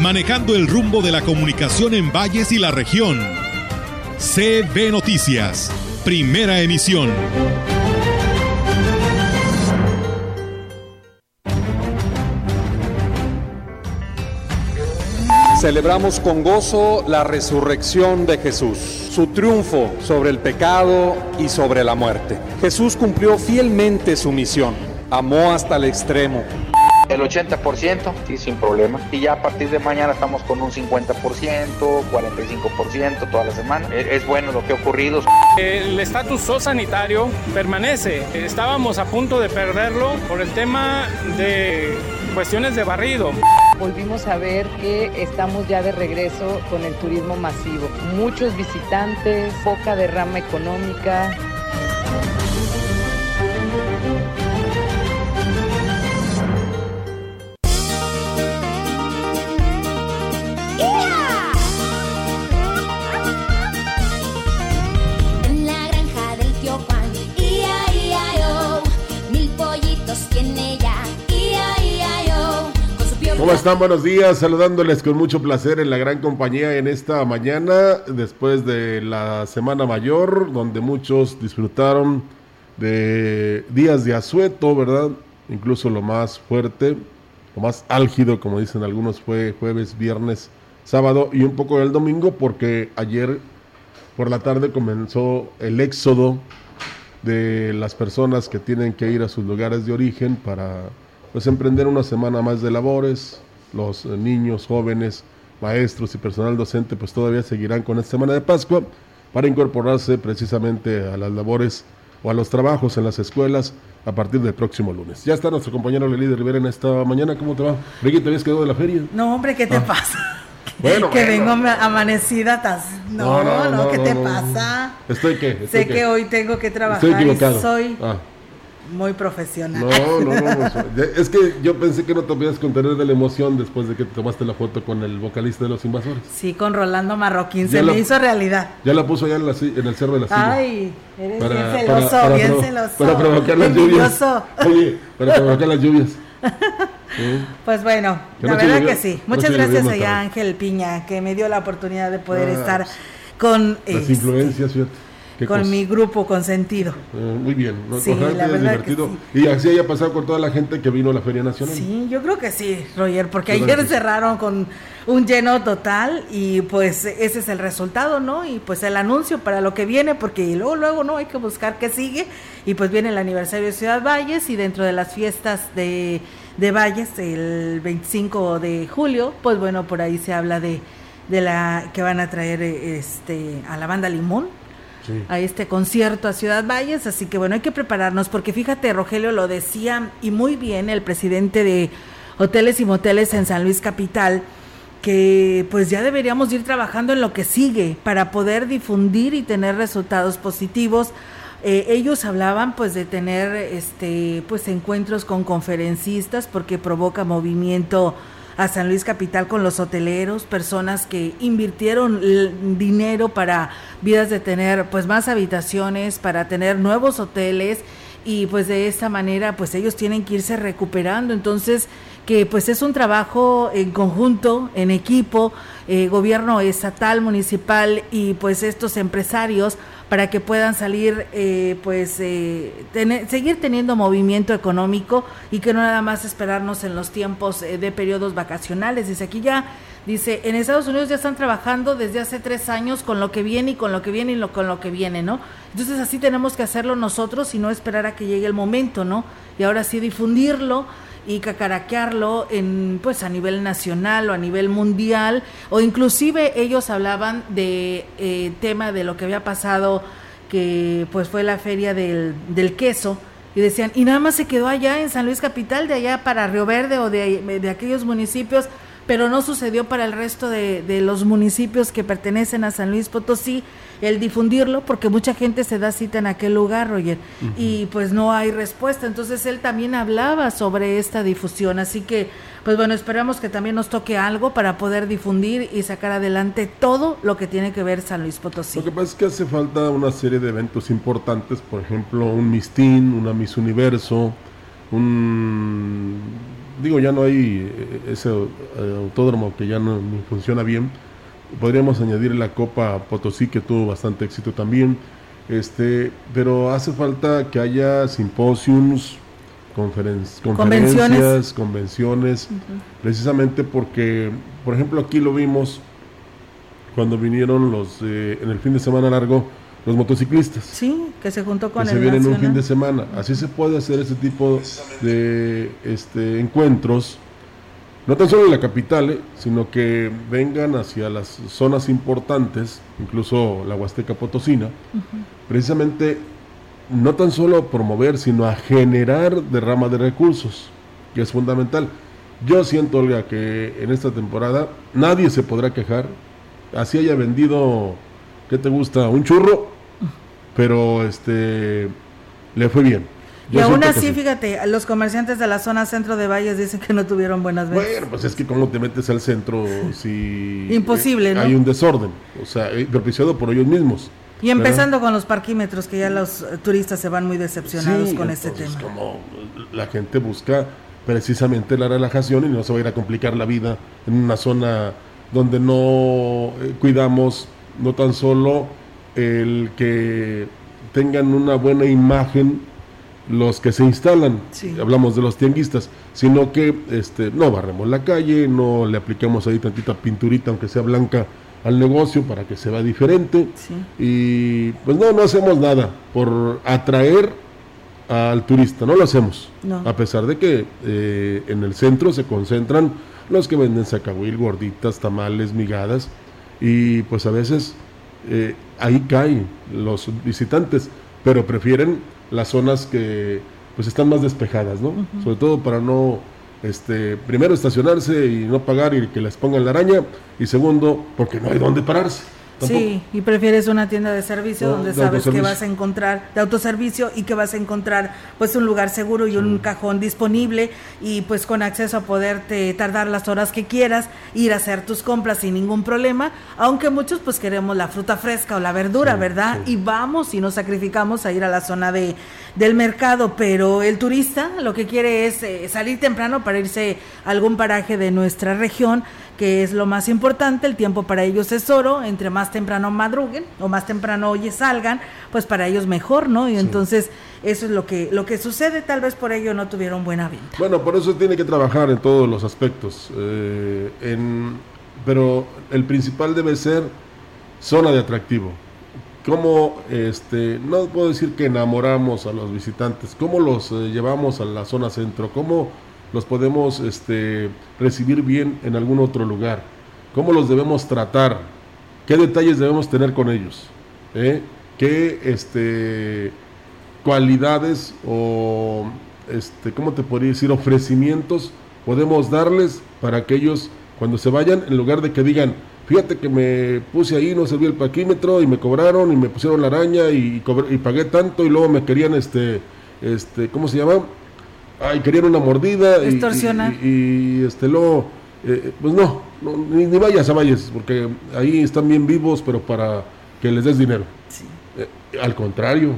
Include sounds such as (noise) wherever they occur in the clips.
manejando el rumbo de la comunicación en valles y la región. CB Noticias, primera emisión. Celebramos con gozo la resurrección de Jesús, su triunfo sobre el pecado y sobre la muerte. Jesús cumplió fielmente su misión, amó hasta el extremo el 80%, sí, sin problema. Y ya a partir de mañana estamos con un 50%, 45% toda la semana. E, es bueno lo que ha ocurrido. El estatus sanitario permanece. Estábamos a punto de perderlo por el tema de cuestiones de barrido. Volvimos a ver que estamos ya de regreso con el turismo masivo. Muchos visitantes, poca derrama económica, están? Buenos días, saludándoles con mucho placer en la gran compañía en esta mañana, después de la Semana Mayor, donde muchos disfrutaron de días de asueto, ¿verdad? Incluso lo más fuerte, lo más álgido, como dicen algunos, fue jueves, viernes, sábado y un poco el domingo, porque ayer por la tarde comenzó el éxodo de las personas que tienen que ir a sus lugares de origen para pues emprender una semana más de labores. Los eh, niños, jóvenes, maestros y personal docente pues todavía seguirán con esta semana de Pascua para incorporarse precisamente a las labores o a los trabajos en las escuelas a partir del próximo lunes. Ya está nuestro compañero Lelí Rivera en esta mañana. ¿Cómo te va? Ricky, ¿te habías quedado de la feria? No, hombre, ¿qué te ah. pasa? (laughs) Bueno, que vengo amanecida. No, no, no, ¿qué te pasa? ¿Estoy qué? sé que hoy tengo que trabajar. Estoy equivocado. soy ah muy profesional. No, no, (laughs) no, Es que yo pensé que no te podías contener de la emoción después de que te tomaste la foto con el vocalista de Los Invasores. Sí, con Rolando Marroquín. Se me hizo realidad. Ya la puso allá en, el cerro de la silla. Ay, eres bien celoso, bien celoso. Para provocar las lluvias. Oye, para provocar las lluvias. (laughs) Pues bueno, la verdad que sí. Muchas gracias a Ángel Piña, que me dio la oportunidad de poder ah, estar con... Las este, influencias, fíjate con mi grupo consentido. Eh, muy bien, sí, la verdad Y así haya pasado con toda la gente que vino a la Feria Nacional. Sí, yo creo que sí, Roger, porque ayer cerraron con un lleno total y pues ese es el resultado, ¿no? Y pues el anuncio para lo que viene, porque luego, luego, ¿no? Hay que buscar qué sigue y pues viene el aniversario de Ciudad Valles y dentro de las fiestas de, de Valles, el 25 de julio, pues bueno, por ahí se habla de de la que van a traer este a la banda Limón a este concierto a Ciudad Valles, así que bueno, hay que prepararnos porque fíjate, Rogelio lo decía y muy bien el presidente de Hoteles y Moteles en San Luis Capital, que pues ya deberíamos ir trabajando en lo que sigue para poder difundir y tener resultados positivos. Eh, ellos hablaban pues de tener este pues encuentros con conferencistas porque provoca movimiento a San Luis Capital con los hoteleros, personas que invirtieron dinero para vidas de tener pues más habitaciones, para tener nuevos hoteles y pues de esta manera pues ellos tienen que irse recuperando. Entonces que pues es un trabajo en conjunto, en equipo, eh, gobierno estatal, municipal y pues estos empresarios para que puedan salir, eh, pues, eh, seguir teniendo movimiento económico y que no nada más esperarnos en los tiempos eh, de periodos vacacionales. Dice aquí ya, dice, en Estados Unidos ya están trabajando desde hace tres años con lo que viene y con lo que viene y lo, con lo que viene, ¿no? Entonces así tenemos que hacerlo nosotros y no esperar a que llegue el momento, ¿no? Y ahora sí difundirlo y cacaraquearlo en pues a nivel nacional o a nivel mundial o inclusive ellos hablaban de eh, tema de lo que había pasado que pues fue la feria del, del, queso y decían y nada más se quedó allá en San Luis capital de allá para Río Verde o de, de aquellos municipios pero no sucedió para el resto de, de los municipios que pertenecen a San Luis Potosí el difundirlo porque mucha gente se da cita en aquel lugar, Roger, y pues no hay respuesta. Entonces él también hablaba sobre esta difusión, así que pues bueno, esperamos que también nos toque algo para poder difundir y sacar adelante todo lo que tiene que ver San Luis Potosí. Lo que pasa es que hace falta una serie de eventos importantes, por ejemplo, un Mistín, una Miss Universo, un digo ya no hay eh, ese eh, autódromo que ya no funciona bien podríamos añadir la Copa Potosí que tuvo bastante éxito también. Este, pero hace falta que haya simposios, conferencias, convenciones, precisamente porque, por ejemplo, aquí lo vimos cuando vinieron los, eh, en el fin de semana largo, los motociclistas. Sí, que se juntó con que se vienen un fin de semana. Así se puede hacer ese tipo de este, encuentros no tan solo en la capital, eh, sino que vengan hacia las zonas importantes, incluso la Huasteca Potosina, precisamente no tan solo a promover, sino a generar derrama de recursos, que es fundamental. Yo siento, Olga, que en esta temporada nadie se podrá quejar, así haya vendido, ¿qué te gusta? Un churro, pero este le fue bien y aún así, fíjate, los comerciantes de la zona centro de Valles dicen que no tuvieron buenas ventas. Bueno, pues es que cómo te metes al centro (laughs) si... Imposible, ¿no? Hay un desorden, o sea, eh, propiciado por ellos mismos. Y empezando con los parquímetros, que ya los eh, turistas se van muy decepcionados con este tema. como la gente busca precisamente la relajación y no se va a ir a complicar la vida en una zona donde no eh, cuidamos no tan solo el que tengan una buena imagen los que se instalan, hablamos de los tianguistas, sino que este, no barremos la calle, no le aplicamos ahí tantita pinturita, aunque sea blanca, al negocio para que se vea diferente. Y pues no, no hacemos nada por atraer al turista, no lo hacemos. A pesar de que eh, en el centro se concentran los que venden sacahuil, gorditas, tamales, migadas, y pues a veces eh, ahí caen los visitantes, pero prefieren las zonas que pues están más despejadas, ¿no? Sobre todo para no este, primero estacionarse y no pagar y que les pongan la araña y segundo porque no hay dónde pararse. Sí, y prefieres una tienda de servicio donde sabes que vas a encontrar, de autoservicio, y que vas a encontrar pues un lugar seguro y un cajón disponible y pues con acceso a poderte tardar las horas que quieras, ir a hacer tus compras sin ningún problema, aunque muchos pues queremos la fruta fresca o la verdura, ¿verdad? Y vamos y nos sacrificamos a ir a la zona de, del mercado, pero el turista lo que quiere es eh, salir temprano para irse a algún paraje de nuestra región que es lo más importante, el tiempo para ellos es oro, entre más temprano madruguen o más temprano hoy salgan, pues para ellos mejor, ¿no? Y entonces eso es lo que, lo que sucede, tal vez por ello no tuvieron buena venta. Bueno, por eso tiene que trabajar en todos los aspectos, eh, en, pero el principal debe ser zona de atractivo. ¿Cómo, este, no puedo decir que enamoramos a los visitantes, cómo los eh, llevamos a la zona centro, cómo los podemos este, recibir bien en algún otro lugar, cómo los debemos tratar, qué detalles debemos tener con ellos, ¿Eh? qué este, cualidades o, este, ¿cómo te podría decir?, ofrecimientos podemos darles para que ellos, cuando se vayan, en lugar de que digan, fíjate que me puse ahí, no servía el paquímetro y me cobraron y me pusieron la araña y, y pagué tanto y luego me querían, este, este, ¿cómo se llama? ay, querían una mordida. Y, y, este, luego, eh, pues no, ni, vayas a Valles, porque ahí están bien vivos, pero para que les des dinero. Eh, al contrario,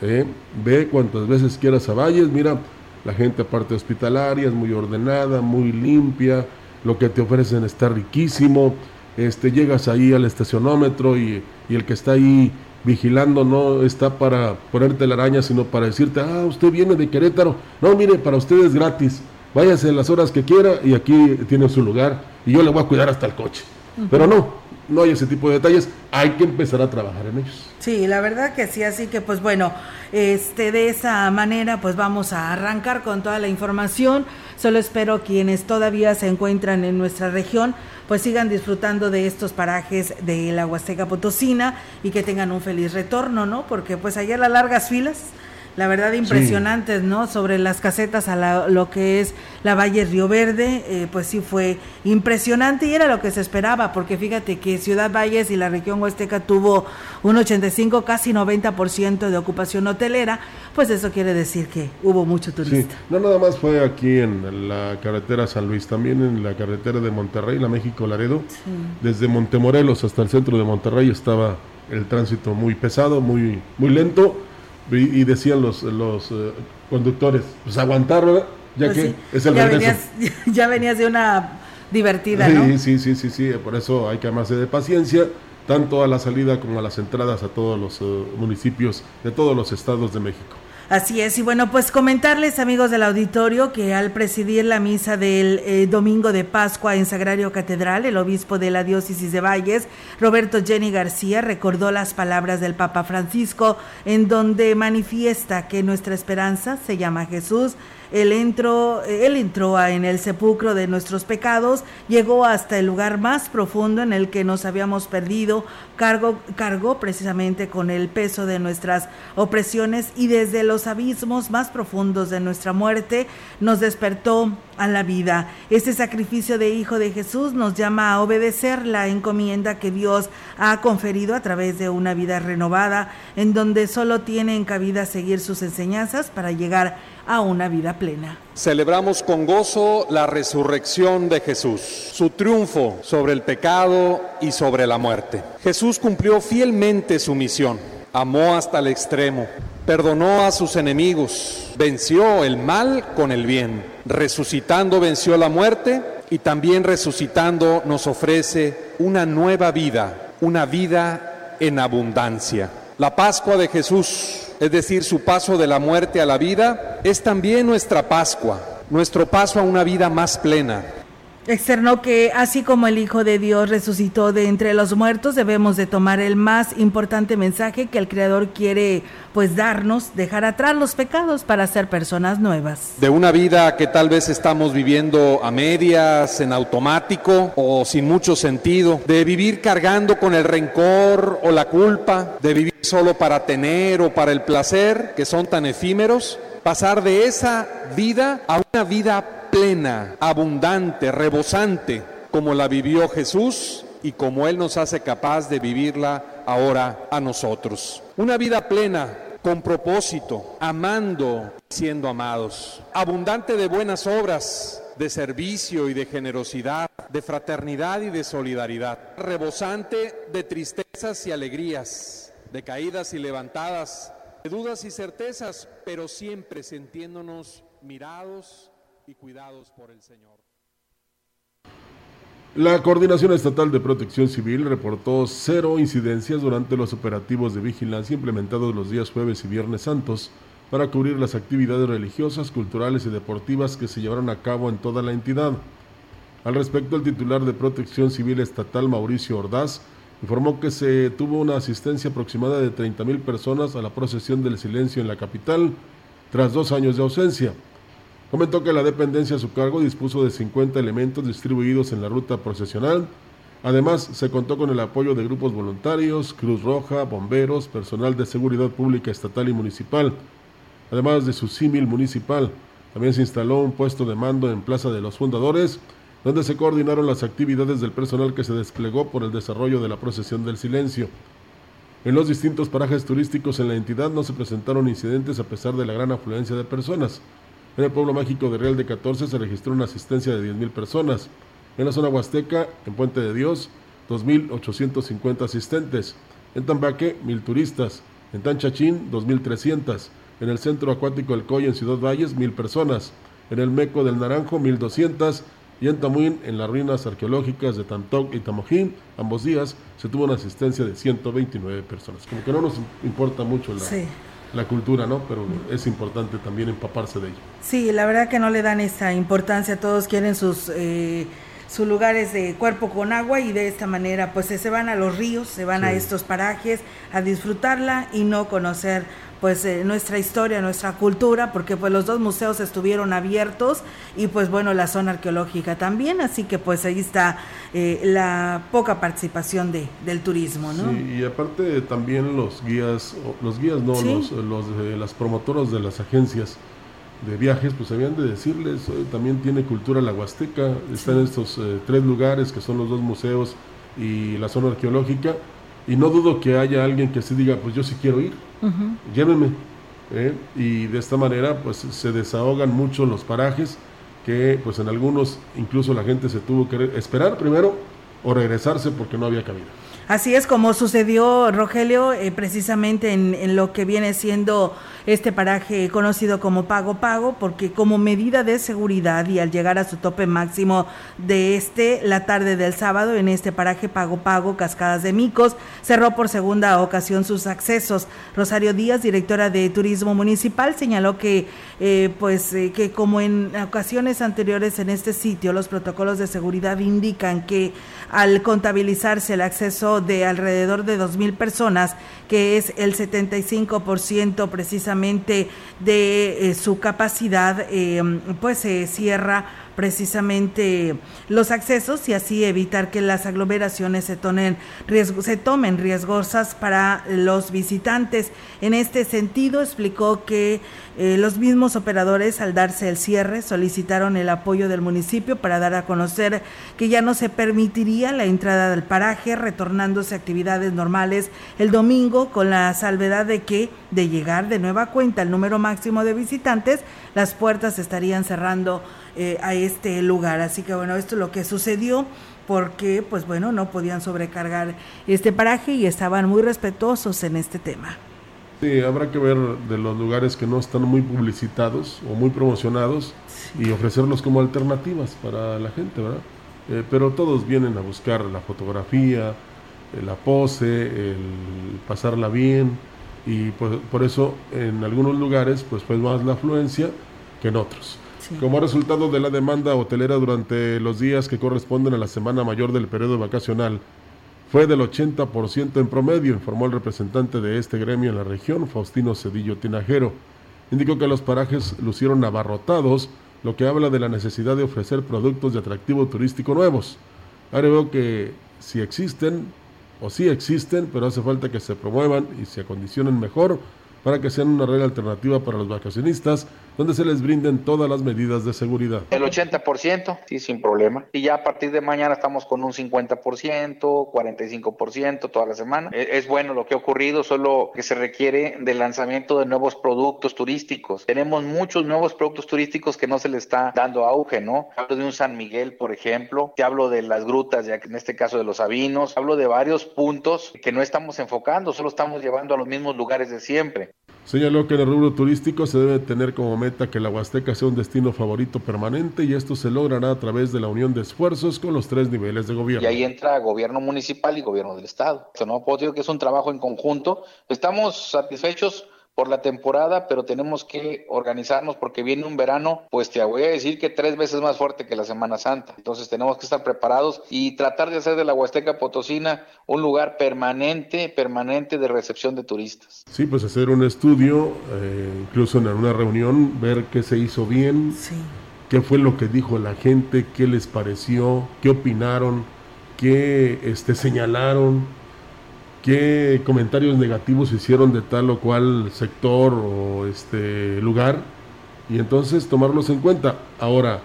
eh, ve cuantas veces quieras a Valles, mira, la gente aparte hospitalaria es muy ordenada, muy limpia, lo que te ofrecen está riquísimo, este, llegas ahí al estacionómetro y, el que está ahí vigilando no está para ponerte la araña, sino para decirte, ah, usted viene de Querétaro. No, mire, para usted es gratis. Váyase las horas que quiera y aquí tiene su lugar y yo le voy a cuidar hasta el coche. Pero no, no hay ese tipo de detalles, hay que empezar a trabajar en ellos. Sí, la verdad que sí, así que pues bueno, este de esa manera pues vamos a arrancar con toda la información. Solo espero quienes todavía se encuentran en nuestra región pues sigan disfrutando de estos parajes de la Huasteca Potosina y que tengan un feliz retorno, ¿no? Porque pues ayer las largas filas la verdad impresionantes, ¿no? Sobre las casetas a lo que es la Valle Río Verde, eh, pues sí fue impresionante y era lo que se esperaba, porque fíjate que Ciudad Valles y la región huasteca tuvo un 85, casi 90% de ocupación hotelera, pues eso quiere decir que hubo mucho turista. no nada más fue aquí en la carretera San Luis, también en la carretera de Monterrey, la México Laredo, desde Montemorelos hasta el centro de Monterrey estaba el tránsito muy pesado, muy, muy lento y, decían los, los eh, conductores, pues aguantar, ¿verdad? Ya pues que es el ya venías, (laughs) ya venías de una divertida, sí, ¿no? Sí, sí, sí, sí, por eso hay que amarse de paciencia, tanto a la salida como a las entradas a todos los eh, municipios de todos los estados de México. Así es, y bueno, pues comentarles amigos del auditorio que al presidir la misa del eh, domingo de Pascua en Sagrario Catedral, el obispo de la diócesis de Valles, Roberto Jenny García, recordó las palabras del Papa Francisco en donde manifiesta que nuestra esperanza se llama Jesús. Él entró, él entró en el sepulcro de nuestros pecados, llegó hasta el lugar más profundo en el que nos habíamos perdido, cargó, cargó precisamente con el peso de nuestras opresiones y desde los abismos más profundos de nuestra muerte nos despertó a la vida. Este sacrificio de Hijo de Jesús nos llama a obedecer la encomienda que Dios ha conferido a través de una vida renovada, en donde solo tiene cabida seguir sus enseñanzas para llegar a una vida plena. Celebramos con gozo la resurrección de Jesús, su triunfo sobre el pecado y sobre la muerte. Jesús cumplió fielmente su misión, amó hasta el extremo, perdonó a sus enemigos, venció el mal con el bien, resucitando venció la muerte y también resucitando nos ofrece una nueva vida, una vida en abundancia. La Pascua de Jesús es decir, su paso de la muerte a la vida, es también nuestra Pascua, nuestro paso a una vida más plena. Externó que así como el Hijo de Dios resucitó de entre los muertos, debemos de tomar el más importante mensaje que el Creador quiere pues darnos, dejar atrás los pecados para ser personas nuevas. De una vida que tal vez estamos viviendo a medias, en automático o sin mucho sentido, de vivir cargando con el rencor o la culpa, de vivir solo para tener o para el placer, que son tan efímeros, pasar de esa vida a una vida plena, abundante, rebosante, como la vivió Jesús y como Él nos hace capaz de vivirla ahora a nosotros. Una vida plena, con propósito, amando, siendo amados, abundante de buenas obras, de servicio y de generosidad, de fraternidad y de solidaridad, rebosante de tristezas y alegrías, de caídas y levantadas, de dudas y certezas, pero siempre sintiéndonos mirados y cuidados por el Señor. La Coordinación Estatal de Protección Civil reportó cero incidencias durante los operativos de vigilancia implementados los días jueves y viernes santos para cubrir las actividades religiosas, culturales y deportivas que se llevaron a cabo en toda la entidad. Al respecto, el titular de Protección Civil Estatal, Mauricio Ordaz, informó que se tuvo una asistencia aproximada de 30.000 personas a la procesión del silencio en la capital, tras dos años de ausencia. Comentó que la dependencia a su cargo dispuso de 50 elementos distribuidos en la ruta procesional. Además, se contó con el apoyo de grupos voluntarios, Cruz Roja, bomberos, personal de seguridad pública estatal y municipal, además de su símil municipal. También se instaló un puesto de mando en Plaza de los Fundadores, donde se coordinaron las actividades del personal que se desplegó por el desarrollo de la procesión del silencio. En los distintos parajes turísticos en la entidad no se presentaron incidentes a pesar de la gran afluencia de personas. En el pueblo mágico de Real de 14 se registró una asistencia de 10.000 personas. En la zona huasteca, en Puente de Dios, 2.850 asistentes. En Tambaque, 1.000 turistas. En Tanchachín, 2.300. En el centro acuático del Coy, en Ciudad Valles, 1.000 personas. En el Meco del Naranjo, 1.200. Y en Tamuín, en las ruinas arqueológicas de Tantoc y Tamojín, ambos días, se tuvo una asistencia de 129 personas. Como que no nos importa mucho la, la cultura, ¿no? Pero es importante también empaparse de ello. Sí, la verdad que no le dan esa importancia, todos quieren sus... Eh, sus lugares de cuerpo con agua y de esta manera pues se van a los ríos, se van a estos parajes a disfrutarla y no conocer pues eh, nuestra historia, nuestra cultura, porque pues los dos museos estuvieron abiertos y pues bueno, la zona arqueológica también, así que pues ahí está eh, la poca participación de, del turismo, ¿no? Sí, y aparte también los guías, los guías no, los, los de las promotoras de las agencias de viajes, pues habían de decirles, también tiene cultura la Huasteca, están estos eh, tres lugares que son los dos museos y la zona arqueológica, y no dudo que haya alguien que se diga, pues yo sí quiero ir, llévenme. ¿eh? Y de esta manera, pues se desahogan mucho los parajes, que pues en algunos incluso la gente se tuvo que esperar primero o regresarse porque no había cabida. Así es como sucedió, Rogelio, eh, precisamente en, lo que viene siendo este paraje conocido como Pago Pago, porque como medida de seguridad y al llegar a su tope máximo de este, la tarde del sábado, en este paraje Pago Pago, Cascadas de Micos, cerró por segunda ocasión sus accesos. Rosario Díaz, directora de Turismo Municipal, señaló que, eh, pues, eh, que como en ocasiones anteriores en este sitio, los protocolos de seguridad indican que al contabilizarse el acceso de alrededor de dos mil personas, que es el 75% precisamente de eh, su capacidad, eh, pues se cierra precisamente los accesos y así evitar que las aglomeraciones se, tomen, riesgosas para los visitantes. En este sentido, explicó que eh, los mismos operadores, al darse el cierre, solicitaron el apoyo del municipio para dar a conocer que ya no se permitiría la entrada del paraje, retornándose a actividades normales el domingo, con la salvedad de que, de llegar de nueva cuenta el número máximo de visitantes, las puertas estarían cerrando eh, a este lugar. Así que bueno, esto es lo que sucedió porque pues bueno, no podían sobrecargar este paraje y estaban muy respetuosos en este tema. Sí, habrá que ver de los lugares que no están muy publicitados o muy promocionados y ofrecerlos como alternativas para la gente, ¿verdad? Eh, pero todos vienen a buscar la fotografía, eh, la pose, el pasarla bien y pues, por eso en algunos lugares pues fue más la afluencia que en otros. Como resultado de la demanda hotelera durante los días que corresponden a la semana mayor del periodo vacacional, fue del 80% en promedio, informó el representante de este gremio en la región, Faustino Cedillo Tinajero. Indicó que los parajes lucieron abarrotados, lo que habla de la necesidad de ofrecer productos de atractivo turístico nuevos. Agregó que si existen, o sí existen, pero hace falta que se promuevan y se acondicionen mejor para que sean una red alternativa para los vacacionistas, donde se les brinden todas las medidas de seguridad. El 80%, sí, sin problema. Y ya a partir de mañana estamos con un 50%, 45% toda la semana. E, es bueno lo que ha ocurrido, solo que se requiere del lanzamiento de nuevos productos turísticos. Tenemos muchos nuevos productos turísticos que no se le está dando auge, ¿no? Hablo de un San Miguel, por ejemplo, te hablo de las grutas, ya en este caso de los Sabinos, hablo de varios puntos que no estamos enfocando, solo estamos llevando a los mismos lugares de siempre. Señaló que en el rubro turístico se debe tener como meta que la Huasteca sea un destino favorito permanente y esto se logrará a través de la unión de esfuerzos con los tres niveles de gobierno. Y ahí entra gobierno municipal y gobierno del estado. No puedo decir que es un trabajo en conjunto. Estamos satisfechos por la temporada, pero tenemos que organizarnos porque viene un verano, pues te voy a decir que tres veces más fuerte que la Semana Santa. Entonces tenemos que estar preparados y tratar de hacer de la Huasteca Potosina un lugar permanente, permanente de recepción de turistas. Sí, pues hacer un estudio, eh, incluso en una reunión, ver qué se hizo bien, qué fue lo que dijo la gente, qué les pareció, qué opinaron, qué este, señalaron qué comentarios negativos hicieron de tal o cual sector o este lugar y entonces tomarlos en cuenta. Ahora,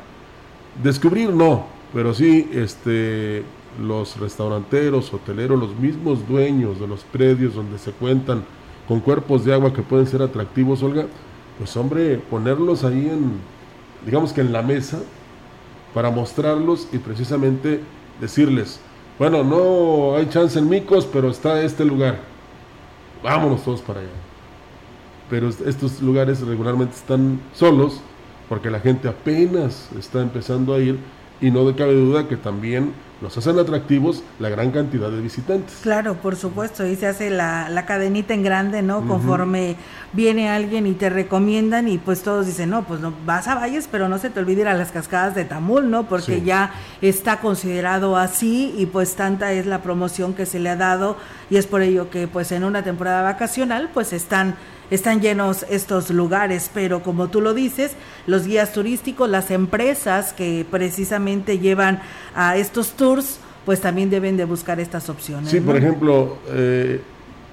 descubrir no, pero sí este los restauranteros, hoteleros, los mismos dueños de los predios donde se cuentan con cuerpos de agua que pueden ser atractivos, Olga, pues hombre, ponerlos ahí en, digamos que en la mesa, para mostrarlos y precisamente decirles, bueno, no hay chance en Micos, pero está este lugar. Vámonos todos para allá. Pero estos lugares regularmente están solos porque la gente apenas está empezando a ir y no cabe duda que también nos hacen atractivos la gran cantidad de visitantes. Claro, por supuesto, y se hace la, la cadenita en grande, ¿no? Conforme viene alguien y te recomiendan y pues todos dicen, no, pues no, vas a Valles, pero no se te olvide ir a las cascadas de Tamul, ¿no? Porque ya está considerado así y pues tanta es la promoción que se le ha dado y es por ello que pues en una temporada vacacional pues están están llenos estos lugares, pero como tú lo dices, los guías turísticos, las empresas que precisamente llevan a estos tours, pues también deben de buscar estas opciones. Sí, por ejemplo, eh,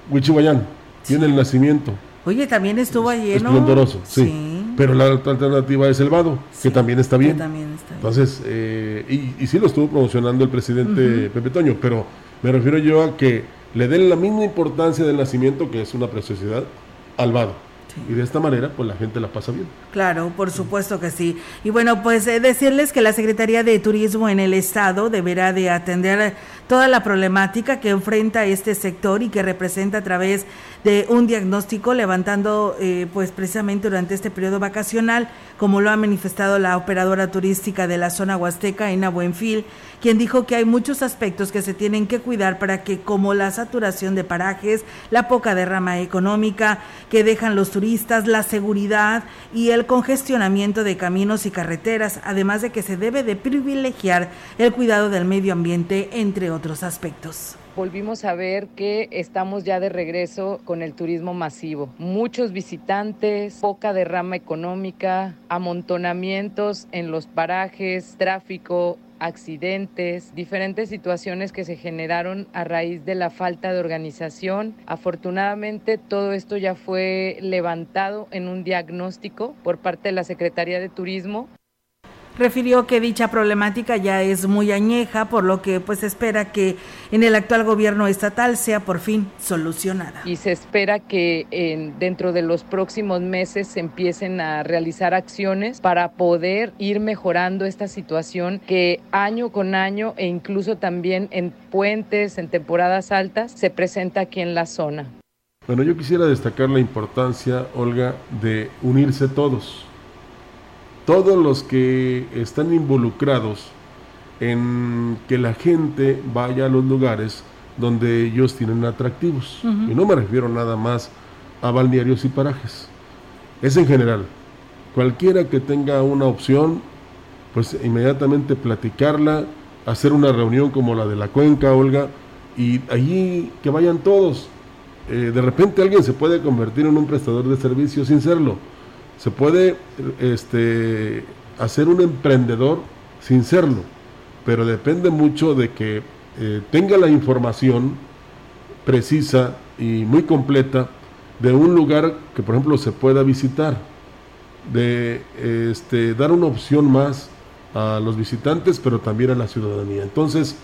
Huichihuayán tiene el nacimiento. Oye, también estuvo allí, ¿no? Esplendoroso, sí. Pero la alternativa es el Vado, que también está bien. también está bien. Entonces, eh, y, y, sí lo estuvo promocionando el presidente Pepe Toño, pero me refiero yo a que le den la misma importancia del nacimiento, que es una preciosidad, al Vado. Y de esta manera, pues la gente la pasa bien. Claro, por supuesto que sí. Y bueno, pues eh, decirles que la Secretaría de Turismo en el Estado deberá de atender toda la problemática que enfrenta este sector y que representa a través de un diagnóstico levantando eh, pues precisamente durante este periodo vacacional, como lo ha manifestado la operadora turística de la zona huasteca, Ina Buenfil, quien dijo que hay muchos aspectos que se tienen que cuidar para que como la saturación de parajes, la poca derrama económica que dejan los turistas, la seguridad y el congestionamiento de caminos y carreteras, además de que se debe de privilegiar el cuidado del medio ambiente, entre otros aspectos volvimos a ver que estamos ya de regreso con el turismo masivo. Muchos visitantes, poca derrama económica, amontonamientos en los parajes, tráfico, accidentes, diferentes situaciones que se generaron a raíz de la falta de organización. Afortunadamente todo esto ya fue levantado en un diagnóstico por parte de la Secretaría de Turismo refirió que dicha problemática ya es muy añeja, por lo que pues espera que en el actual gobierno estatal sea por fin solucionada. Y se espera que en, dentro de los próximos meses se empiecen a realizar acciones para poder ir mejorando esta situación que año con año e incluso también en puentes, en temporadas altas, se presenta aquí en la zona. Bueno, yo quisiera destacar la importancia, Olga, de unirse todos todos los que están involucrados en que la gente vaya a los lugares donde ellos tienen atractivos. Y no me refiero nada más a balnearios y parajes. Es en general. Cualquiera que tenga una opción, pues inmediatamente platicarla, hacer una reunión como la de la cuenca, Olga, y allí que vayan todos. Eh, de repente alguien se puede convertir en un prestador de servicios sin serlo se puede este, hacer un emprendedor sin serlo, pero depende mucho de que eh, tenga la información precisa y muy completa de un lugar que por ejemplo se pueda visitar, de este, dar una opción más a los visitantes, pero también a la ciudadanía. Entonces,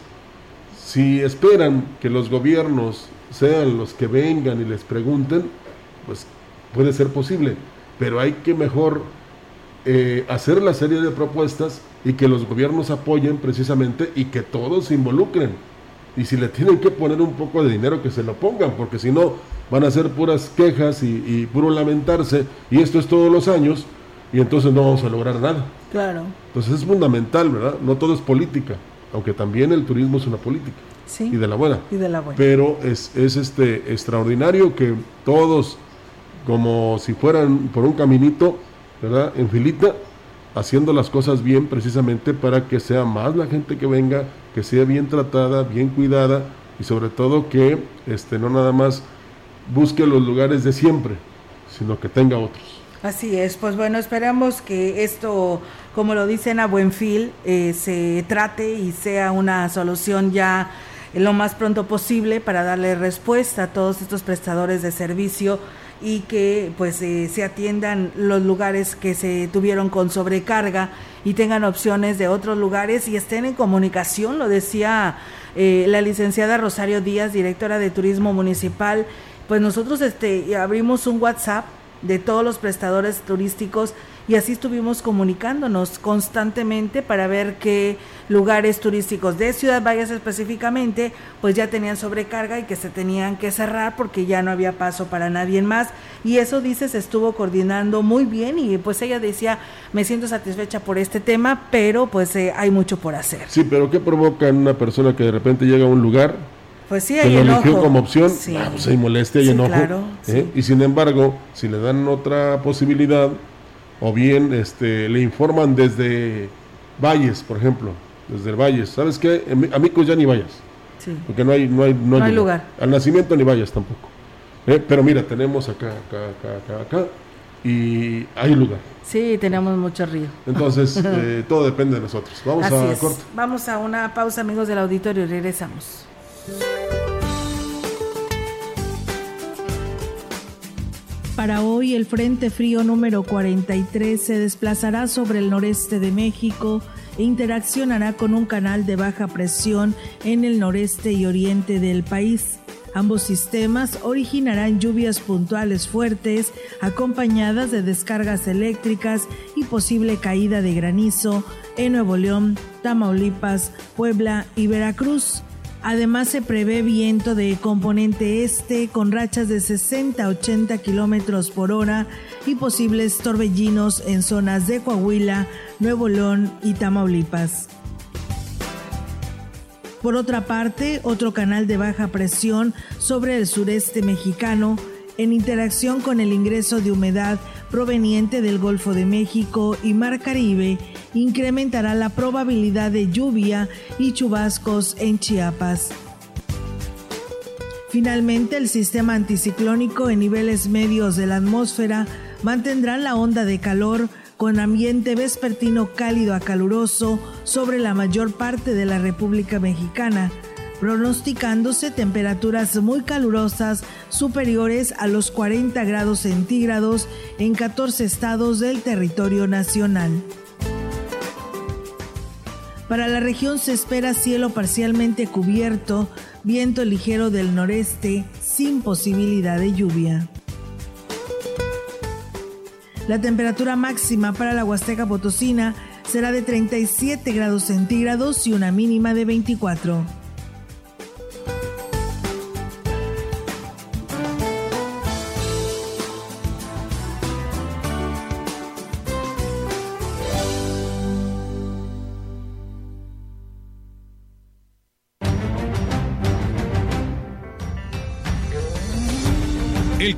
si esperan que los gobiernos sean los que vengan y les pregunten, pues puede ser posible pero hay que mejor eh, hacer la serie de propuestas y que los gobiernos apoyen precisamente y que todos se involucren. Y si le tienen que poner un poco de dinero, que se lo pongan, porque si no, van a ser puras quejas y, puro lamentarse, y esto es todos los años, y entonces no vamos a lograr nada. Claro. Entonces es fundamental, ¿verdad? No todo es política, aunque también el turismo es una política. Sí. Y de la buena. Y de la buena. Pero es, es este, extraordinario que todos como si fueran por un caminito, ¿verdad? En filita, haciendo las cosas bien precisamente para que sea más la gente que venga, que sea bien tratada, bien cuidada y sobre todo que este, no nada más busque los lugares de siempre, sino que tenga otros. Así es, pues bueno, esperamos que esto, como lo dicen a buen fil, eh, se trate y sea una solución ya lo más pronto posible para darle respuesta a todos estos prestadores de servicio y que pues eh, se atiendan los lugares que se tuvieron con sobrecarga y tengan opciones de otros lugares y estén en comunicación, lo decía eh, la licenciada Rosario Díaz, directora de Turismo Municipal, pues nosotros este, abrimos un WhatsApp de todos los prestadores turísticos y así estuvimos comunicándonos constantemente para ver qué lugares turísticos de Ciudad Valles específicamente pues ya tenían sobrecarga y que se tenían que cerrar porque ya no había paso para nadie más y eso dice se estuvo coordinando muy bien y pues ella decía me siento satisfecha por este tema pero pues eh, hay mucho por hacer. Sí, pero ¿qué provoca en una persona que de repente llega a un lugar pues sí, hay enojo. como opción, ah, pues hay molestia y enojo. ¿eh? Y sin embargo, si le dan otra posibilidad, o bien este, le informan desde Valles, por ejemplo, desde el Valles, ¿sabes qué? Amigos ya ni vayas, porque no hay, no hay, no lugar. Al nacimiento ni vayas tampoco. ¿eh? Pero mira, tenemos acá, acá, acá, acá, acá, y hay lugar. Sí, tenemos mucho río. Entonces, (laughs) eh, todo depende de nosotros. Vamos a corte. Vamos a una pausa, amigos del auditorio, y regresamos. Para hoy, el Frente Frío número 43 se desplazará sobre el noreste de México e interaccionará con un canal de baja presión en el noreste y oriente del país. Ambos sistemas originarán lluvias puntuales fuertes, acompañadas de descargas eléctricas y posible caída de granizo en Nuevo León, Tamaulipas, Puebla y Veracruz. Además se prevé viento de componente este con rachas de 60 a 80 kilómetros por hora y posibles torbellinos en zonas de Coahuila, Nuevo León y Tamaulipas. Por otra parte, otro canal de baja presión sobre el sureste mexicano, en interacción con el ingreso de humedad proveniente del Golfo de México y Mar Caribe, incrementará la probabilidad de lluvia y chubascos en Chiapas. Finalmente, el sistema anticiclónico en niveles medios de la atmósfera mantendrá la onda de calor con ambiente vespertino cálido a caluroso sobre la mayor parte de la República Mexicana, pronosticándose temperaturas muy calurosas superiores a los 40 grados centígrados en 14 estados del territorio nacional. Para la región se espera cielo parcialmente cubierto, viento ligero del noreste, sin posibilidad de lluvia. La temperatura máxima para la Huasteca Potosina será de 37 grados centígrados y una mínima de 24.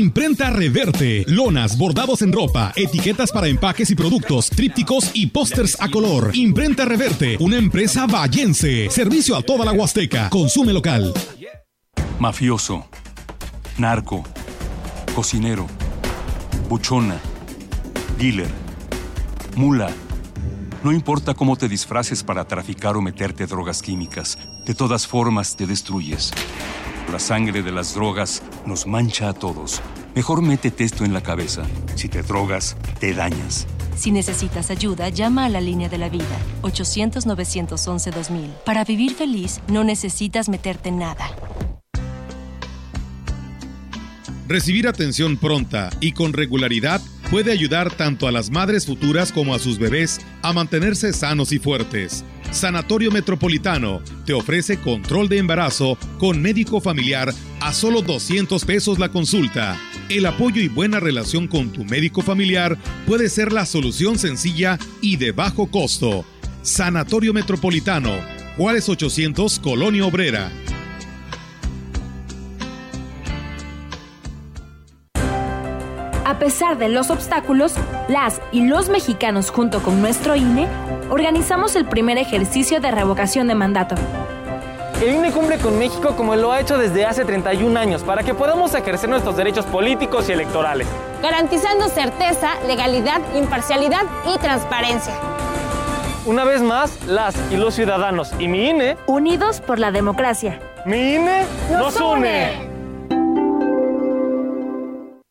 Imprenta Reverte, lonas, bordados en ropa, etiquetas para empaques y productos, trípticos y pósters a color. Imprenta Reverte, una empresa vallense. Servicio a toda la Huasteca. Consume local. Mafioso, narco, cocinero, buchona, dealer, mula. No importa cómo te disfraces para traficar o meterte drogas químicas, de todas formas te destruyes. La sangre de las drogas nos mancha a todos. Mejor métete esto en la cabeza. Si te drogas, te dañas. Si necesitas ayuda, llama a la línea de la vida, 800-911-2000. Para vivir feliz, no necesitas meterte en nada. Recibir atención pronta y con regularidad puede ayudar tanto a las madres futuras como a sus bebés a mantenerse sanos y fuertes. Sanatorio Metropolitano te ofrece control de embarazo con médico familiar a solo 200 pesos la consulta. El apoyo y buena relación con tu médico familiar puede ser la solución sencilla y de bajo costo. Sanatorio Metropolitano, Juárez 800, Colonia Obrera. A pesar de los obstáculos, las y los mexicanos junto con nuestro INE organizamos el primer ejercicio de revocación de mandato. El INE cumple con México como lo ha hecho desde hace 31 años para que podamos ejercer nuestros derechos políticos y electorales. Garantizando certeza, legalidad, imparcialidad y transparencia. Una vez más, las y los ciudadanos y mi INE... Unidos por la democracia. Mi INE nos, une.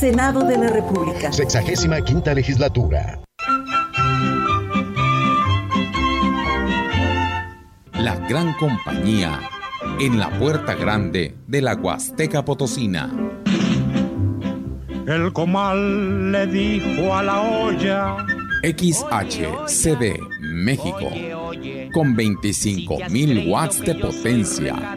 Senado de la República. Sexagésima quinta legislatura. La gran compañía en la puerta grande de la Huasteca Potosina. El comal le dijo a la olla. XHCD México con 25.000 watts de potencia,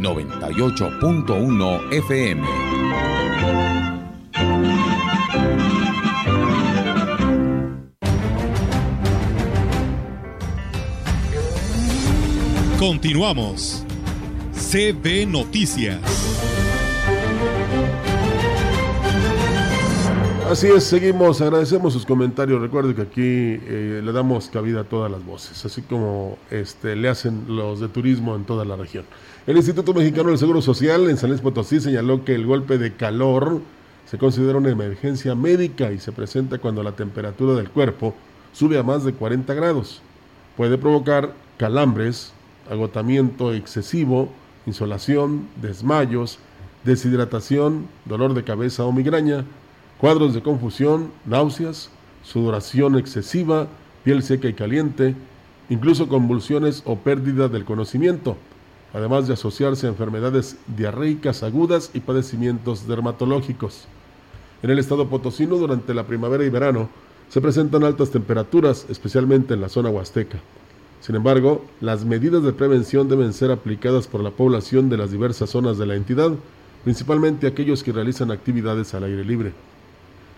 98.1 FM. Continuamos. CB Noticias. Así es, seguimos, agradecemos sus comentarios. Recuerde que aquí eh, le damos cabida a todas las voces, así como este, le hacen los de turismo en toda la región. El Instituto Mexicano del Seguro Social en San Luis Potosí señaló que el golpe de calor se considera una emergencia médica y se presenta cuando la temperatura del cuerpo sube a más de 40 grados. Puede provocar calambres, agotamiento excesivo, insolación, desmayos, deshidratación, dolor de cabeza o migraña, cuadros de confusión, náuseas, sudoración excesiva, piel seca y caliente, incluso convulsiones o pérdida del conocimiento, además de asociarse a enfermedades diarreicas agudas y padecimientos dermatológicos. En el estado potosino, durante la primavera y verano, se presentan altas temperaturas, especialmente en la zona huasteca. Sin embargo, las medidas de prevención deben ser aplicadas por la población de las diversas zonas de la entidad, principalmente aquellos que realizan actividades al aire libre.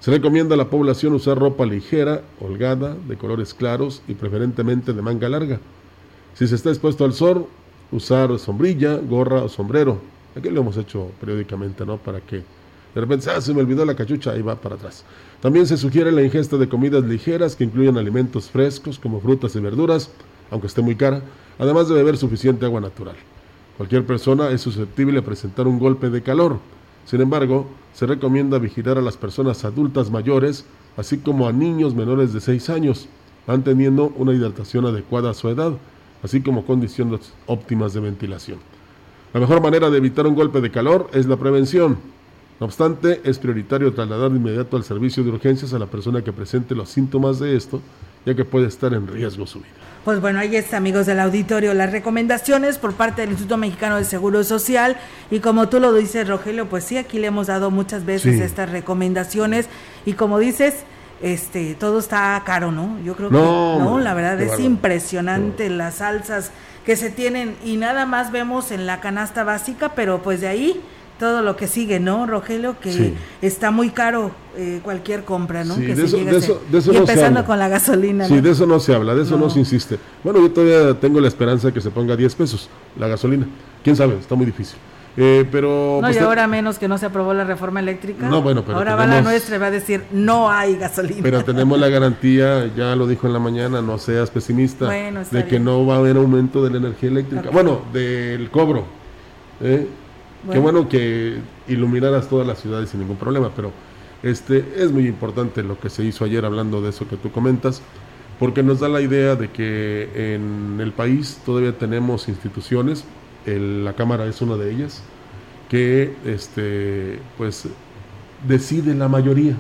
Se recomienda a la población usar ropa ligera, holgada, de colores claros y preferentemente de manga larga. Si se está expuesto al sol, usar sombrilla, gorra o sombrero. Aquí lo hemos hecho periódicamente, ¿no? Para que de repente, ah, se me olvidó la cachucha, ahí va para atrás. También se sugiere la ingesta de comidas ligeras que incluyen alimentos frescos como frutas y verduras, aunque esté muy cara, además de beber suficiente agua natural. Cualquier persona es susceptible a presentar un golpe de calor. Sin embargo, se recomienda vigilar a las personas adultas mayores, así como a niños menores de 6 años, manteniendo una hidratación adecuada a su edad, así como condiciones óptimas de ventilación. La mejor manera de evitar un golpe de calor es la prevención. No obstante, es prioritario trasladar de inmediato al servicio de urgencias a la persona que presente los síntomas de esto, ya que puede estar en riesgo su vida. Pues bueno, ahí está, amigos del auditorio, las recomendaciones por parte del Instituto Mexicano de Seguro Social. Y como tú lo dices, Rogelio, pues sí, aquí le hemos dado muchas veces Sí. estas recomendaciones. Y como dices, este, todo está caro, ¿no? Yo creo que No, la verdad es bárbaro. impresionante las salsas que se tienen y nada más vemos en la canasta básica, pero pues de ahí todo lo que sigue, ¿no, Rogelio? Que Sí. está muy caro eh, cualquier compra, ¿no? Sí, que de se eso- llegue a de hacer. eso- de eso y no se empezando habla. con la gasolina, Sí, ¿no? de eso no se habla, de eso no. No. se insiste. Bueno, yo todavía tengo la esperanza de que se ponga 10 pesos la gasolina. ¿Quién sabe? Está muy difícil. Eh, pero... No, pues, y ahora menos que no se aprobó la reforma eléctrica. No, bueno, pero Ahora va la nuestra y va a decir, no hay gasolina. Pero tenemos la (laughs) garantía, ya lo dijo en la mañana, no seas pesimista, Bueno, de que bien. no va a haber aumento de la energía eléctrica. Bueno, del cobro. ¿eh? Qué Bueno. bueno que iluminaras todas las ciudades sin ningún problema, pero este es muy importante lo que se hizo ayer hablando de eso que tú comentas, porque nos da la idea de que en el país todavía tenemos instituciones, el- la Cámara es una de ellas, que este pues decide la mayoría.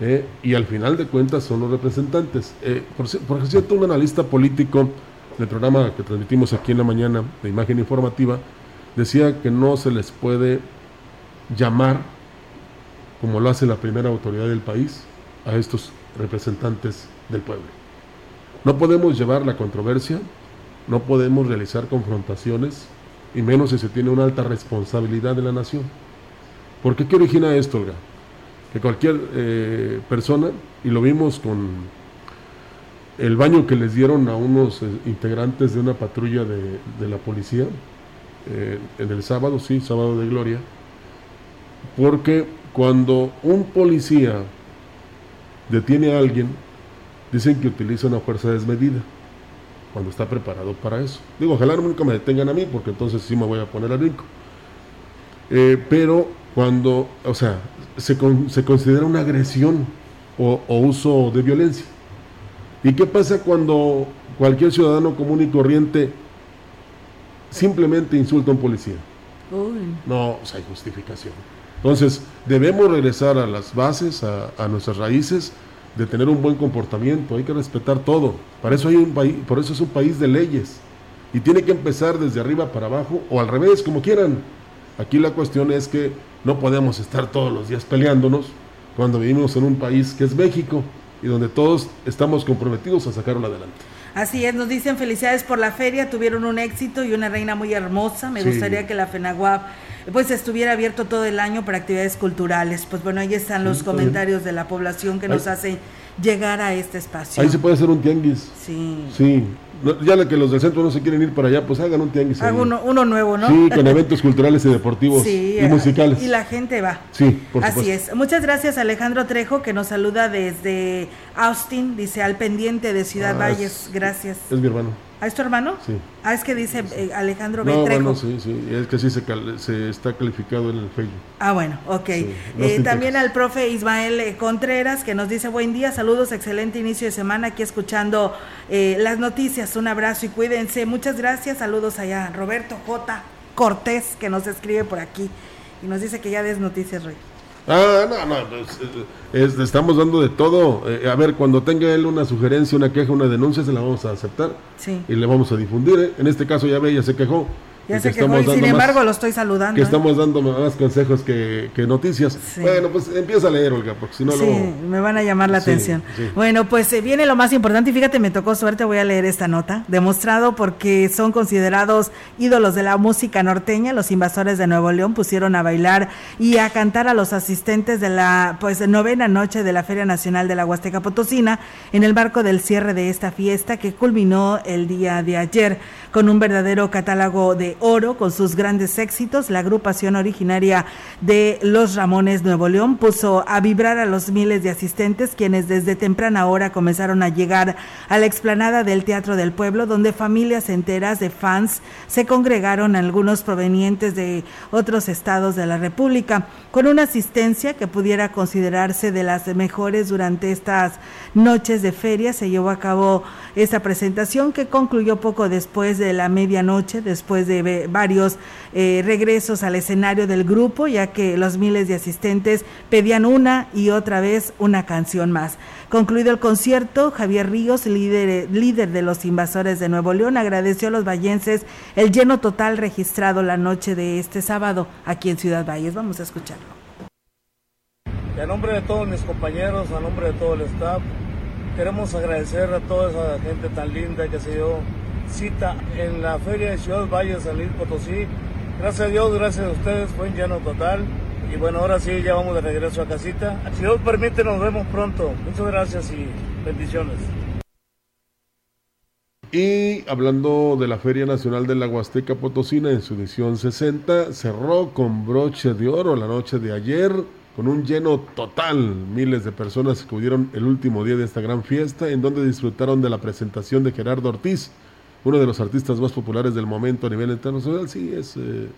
¿eh? y al final de cuentas son los representantes. Eh, por, por cierto, un analista político del programa que transmitimos aquí en la mañana de imagen informativa decía que no se les puede llamar, como lo hace la primera autoridad del país, a estos representantes del pueblo. No podemos llevar la controversia, no podemos realizar confrontaciones, y menos si se tiene una alta responsabilidad de la nación. Porque ¿qué origina esto, Olga? Que cualquier eh, persona, y lo vimos con el baño que les dieron a unos eh, integrantes de una patrulla de, de la policía eh, en el sábado, sí, sábado de gloria, porque cuando un policía detiene a alguien, dicen que utiliza una fuerza desmedida. cuando está preparado para eso. Digo, ojalá nunca me detengan a mí, porque entonces sí me voy a poner al brinco. Eh, pero cuando, o sea, se, se considera una agresión o, uso de violencia. ¿Y qué pasa cuando cualquier ciudadano común y corriente simplemente insulta a un policía? No, o sea, hay justificación. Entonces, debemos regresar a las bases, a, a nuestras raíces, de tener un buen comportamiento, hay que respetar todo. Para eso hay un país, por eso es un país de leyes. Y tiene que empezar desde arriba para abajo o al revés, como quieran. Aquí la cuestión es que no podemos estar todos los días peleándonos cuando vivimos en un país que es México y donde todos estamos comprometidos a sacarlo adelante. Así es, nos dicen felicidades por la feria, tuvieron un éxito y una reina muy hermosa. Me gustaría que la FENAGUAP pues estuviera abierto todo el año para actividades culturales. Pues bueno, ahí están los comentarios de la población que nos hacen llegar a este espacio. Ahí se puede hacer un tianguis. Sí. Sí. Ya que los del centro no se quieren ir para allá, pues hagan un tianguis. Uno, nuevo, ¿no? Sí, con eventos culturales y deportivos y eh, musicales. Y la gente va. Sí, por Así es. Muchas gracias Alejandro Trejo que nos saluda desde Austin, dice al pendiente de Ciudad ah, Valles. Gracias. Es mi hermano. ¿A es tu hermano? Sí. Ah, es que dice eh, Alejandro. No, bueno, sí, sí, es que sí se, se, está calificado en el Facebook. Ah, bueno, ok. Eh, también al profe Ismael eh, Contreras, que nos dice buen día, saludos, excelente inicio de semana, aquí escuchando las noticias, un abrazo y cuídense. Muchas gracias, saludos allá. Roberto J. Cortés, que nos escribe por aquí y nos dice que ya des noticias, Rey. Ah, no, no, pues, estamos dando de todo. Eh, a ver, cuando tenga él una sugerencia, una queja, una denuncia, se la vamos a aceptar sí. y le vamos a difundir. ¿eh? En este caso ya ve, ya se quejó. Ya sé que y sin embargo lo estoy saludando. Que ¿eh? estamos dando más consejos que, noticias. Bueno, pues empieza a leer, Olga, porque si no sí, me van a llamar la atención. Bueno, pues eh, viene lo más importante y fíjate, me tocó suerte, voy a leer esta nota. Demostrado porque son considerados ídolos de la música norteña, los invasores de Nuevo León pusieron a bailar y a cantar a los asistentes de la pues novena noche de la Feria Nacional de la Huasteca Potosina en el marco del cierre de esta fiesta que culminó el día de ayer con un verdadero catálogo de oro con sus grandes éxitos. La agrupación originaria de Los Ramones Nuevo León puso a vibrar a los miles de asistentes quienes desde temprana hora comenzaron a llegar a la explanada del Teatro del Pueblo donde familias enteras de fans se congregaron, algunos provenientes de otros estados de la República, con una asistencia que pudiera considerarse de las mejores durante estas noches de feria. Se llevó a cabo esta presentación que concluyó poco después de la medianoche, después de varios eh, regresos al escenario del grupo, ya que los miles de asistentes pedían una y otra vez una canción más. Concluido el concierto, Javier Ríos, líder, líder de los invasores de Nuevo León, agradeció a los vallenses el lleno total registrado la noche de este sábado aquí en Ciudad Valles. Vamos a escucharlo. En nombre de todos mis compañeros, a nombre de todo el staff, queremos agradecer a toda esa gente tan linda que se dio cita en la Feria de Ciudad Valle San Luis Potosí. Gracias a Dios, gracias a ustedes, fue en llano total. Y bueno, ahora sí, ya vamos de regreso a casita. Si Dios permite, nos vemos pronto. Muchas gracias y bendiciones. Y hablando de la Feria Nacional de la Huasteca Potosina en su edición 60, cerró con broche de oro la noche de ayer, con un lleno total. Miles de personas acudieron el último día de esta gran fiesta, en donde disfrutaron de la presentación de Gerardo Ortiz, uno de los artistas más populares del momento a nivel internacional. Sí, es, eh,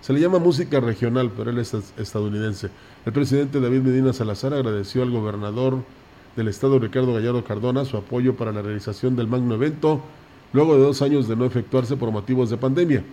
se le llama música regional, pero él es estadounidense. El presidente David Medina Salazar agradeció al gobernador del estado Ricardo Gallardo Cardona su apoyo para la realización del magno evento, luego de dos años de no efectuarse por motivos de pandemia.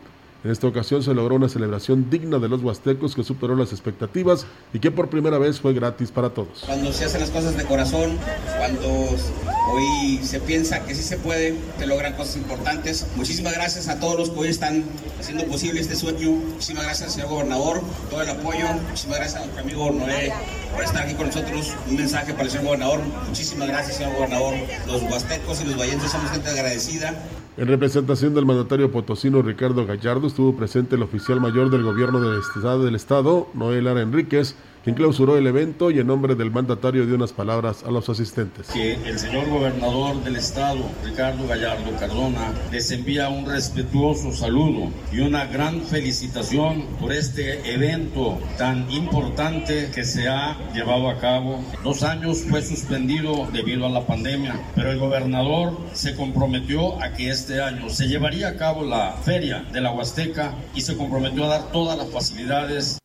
En esta ocasión se logró una celebración digna de los huastecos que superó las expectativas y que por primera vez fue gratis para todos. Cuando se hacen las cosas de corazón, cuando hoy se piensa que sí se puede, se logran cosas importantes. Muchísimas gracias a todos los que hoy están haciendo posible este sueño. Muchísimas gracias, señor gobernador, todo el apoyo. Muchísimas gracias a nuestro amigo Noé por estar aquí con nosotros. Un mensaje para el señor gobernador. Muchísimas gracias, señor gobernador. Los huastecos y los vallenses somos gente agradecida. En representación del mandatario potosino Ricardo Gallardo estuvo presente el oficial mayor del gobierno del Estado, del estado Noel Ara Enríquez, quien clausuró el evento y en nombre del mandatario dio unas palabras a los asistentes. Que el señor gobernador del estado, Ricardo Gallardo Cardona, les envía un respetuoso saludo y una gran felicitación por este evento tan importante que se ha llevado a cabo. Dos años fue suspendido debido a la pandemia, pero el gobernador se comprometió a que este año se llevaría a cabo la feria de la Huasteca y se comprometió a dar todas las facilidades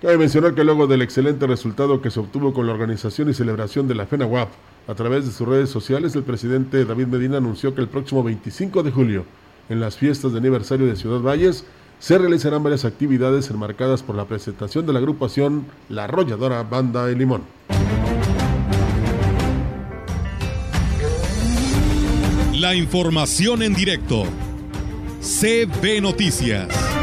Cabe mencionar que luego del excelente resultado que se obtuvo con la organización y celebración de la FENAWAP, a través de sus redes sociales, el presidente David Medina anunció que el próximo 25 de julio, en las fiestas de aniversario de Ciudad Valles, se realizarán varias actividades enmarcadas por la presentación de la agrupación La Arrolladora Banda de Limón. La información en directo. CB Noticias.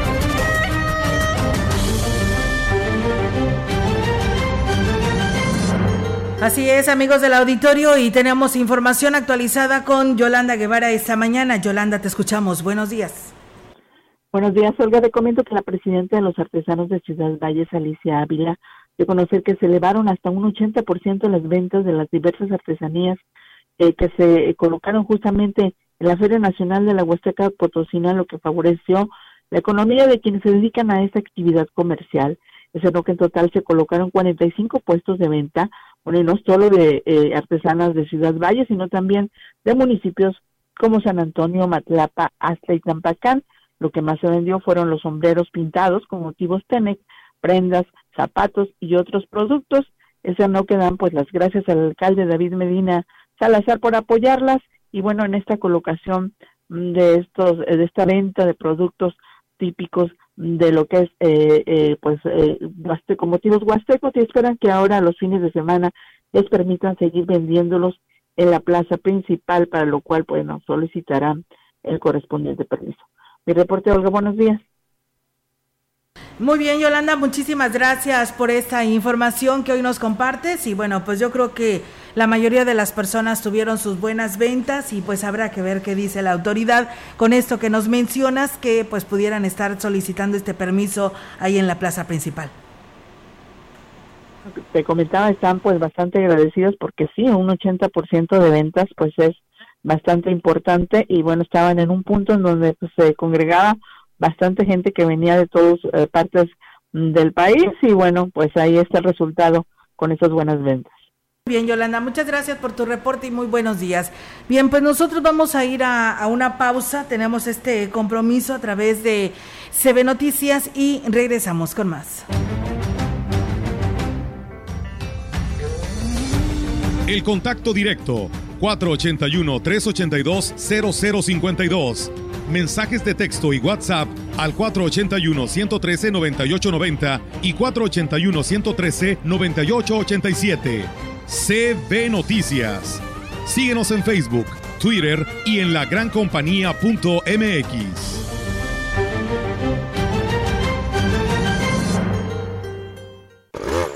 Así es, amigos del auditorio, y tenemos información actualizada con Yolanda Guevara esta mañana. Yolanda, te escuchamos. Buenos días. Buenos días, Olga. Te que la presidenta de los artesanos de Ciudad Valles, Alicia Ávila, de conocer que se elevaron hasta un 80% las ventas de las diversas artesanías eh, que se colocaron justamente en la Feria Nacional de la Huasteca Potosina, lo que favoreció la economía de quienes se dedican a esta actividad comercial. Es que en total se colocaron 45 puestos de venta, bueno, no solo de eh, artesanas de Ciudad Valle, sino también de municipios como San Antonio, Matlapa, Hasta y Tampacán. Lo que más se vendió fueron los sombreros pintados con motivos Tenec, prendas, zapatos y otros productos. Ese no quedan pues las gracias al alcalde David Medina Salazar por apoyarlas y bueno, en esta colocación de estos de esta venta de productos típicos de lo que es eh, eh, pues eh, con motivos huastecos y esperan que ahora los fines de semana les permitan seguir vendiéndolos en la plaza principal para lo cual nos solicitarán el correspondiente permiso. Mi reporte Olga, buenos días. Muy bien, Yolanda, muchísimas gracias por esta información que hoy nos compartes y bueno, pues yo creo que la mayoría de las personas tuvieron sus buenas ventas y pues habrá que ver qué dice la autoridad con esto que nos mencionas que pues pudieran estar solicitando este permiso ahí en la plaza principal. Te comentaba, están pues bastante agradecidos porque sí, un 80% de ventas pues es bastante importante y bueno, estaban en un punto en donde pues, se congregaba bastante gente que venía de todas eh, partes del país y bueno, pues ahí está el resultado con esas buenas ventas. Bien, Yolanda, muchas gracias por tu reporte y muy buenos días. Bien, pues nosotros vamos a ir a, una pausa, tenemos este compromiso a través de CB Noticias y regresamos con más. El contacto directo 481-382-0052. Mensajes de texto y WhatsApp al 481-113-9890 y 481-113-9887. CB Noticias. Síguenos en Facebook, Twitter y en lagrancompañía.mx.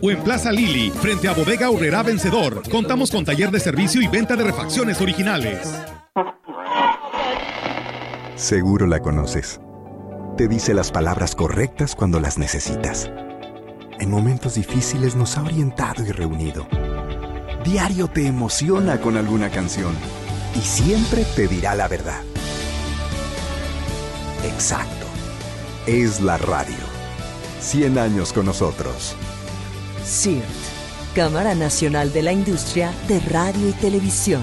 o en Plaza Lili, frente a Bodega Urrera Vencedor. Contamos con taller de servicio y venta de refacciones originales. Seguro la conoces. Te dice las palabras correctas cuando las necesitas. En momentos difíciles nos ha orientado y reunido. Diario te emociona con alguna canción y siempre te dirá la verdad. Exacto. Es la radio. 100 años con nosotros. CIRT, Cámara Nacional de la Industria de Radio y Televisión.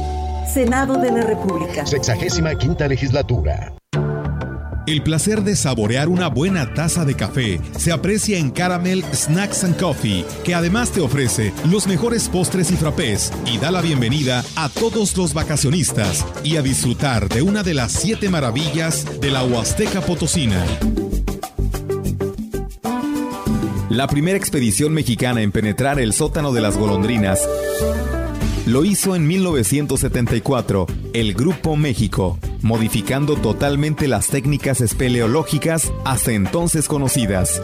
Senado de la República. Sexagésima quinta legislatura. El placer de saborear una buena taza de café se aprecia en Caramel Snacks and Coffee, que además te ofrece los mejores postres y frappés y da la bienvenida a todos los vacacionistas y a disfrutar de una de las siete maravillas de la Huasteca Potosina. La primera expedición mexicana en penetrar el sótano de las golondrinas lo hizo en 1974 el Grupo México, modificando totalmente las técnicas espeleológicas hasta entonces conocidas.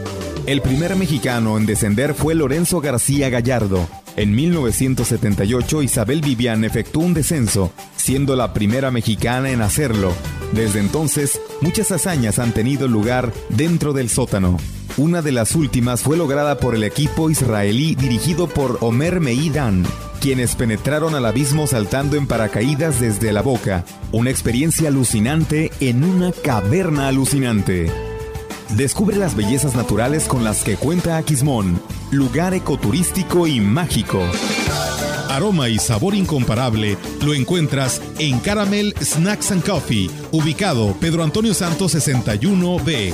El primer mexicano en descender fue Lorenzo García Gallardo. En 1978 Isabel Vivian efectuó un descenso, siendo la primera mexicana en hacerlo. Desde entonces, muchas hazañas han tenido lugar dentro del sótano. Una de las últimas fue lograda por el equipo israelí dirigido por Omer Meidan, quienes penetraron al abismo saltando en paracaídas desde la boca. Una experiencia alucinante en una caverna alucinante. Descubre las bellezas naturales con las que cuenta Aquismón, lugar ecoturístico y mágico. Aroma y sabor incomparable lo encuentras en Caramel Snacks and Coffee, ubicado Pedro Antonio Santos 61B.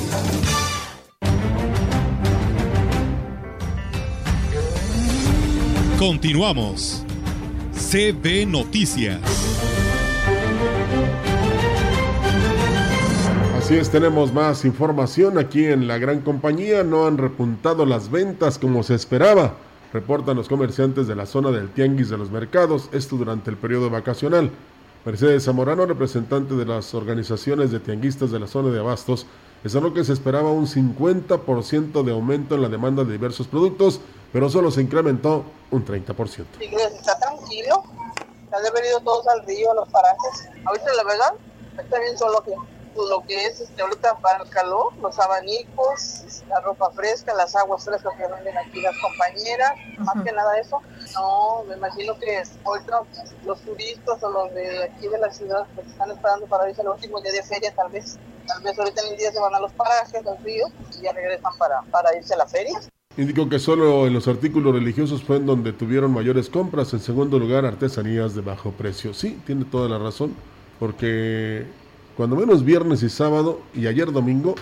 Continuamos. CB Noticias. Así es, tenemos más información aquí en la gran compañía. No han repuntado las ventas como se esperaba, reportan los comerciantes de la zona del Tianguis de los Mercados, esto durante el periodo vacacional. Mercedes Zamorano, representante de las organizaciones de tianguistas de la zona de Abastos, lo que se esperaba un 50% de aumento en la demanda de diversos productos, pero solo se incrementó un 30%. Está tranquilo, se han venido todos al río, a los parajes. Ahorita la verdad, está bien solo que lo que es este, ahorita para el calor, los abanicos, la ropa fresca, las aguas frescas que venden aquí las compañeras, más que nada eso. No, me imagino que ahorita los turistas o los de aquí de la ciudad pues, están esperando para irse el último día de feria tal vez. Tal vez ahorita en el día se van a los parajes, al río, y ya regresan para, para irse a la feria. Indicó que solo en los artículos religiosos fue en donde tuvieron mayores compras. En segundo lugar, artesanías de bajo precio. Sí, tiene toda la razón, porque cuando menos viernes y sábado y ayer domingo,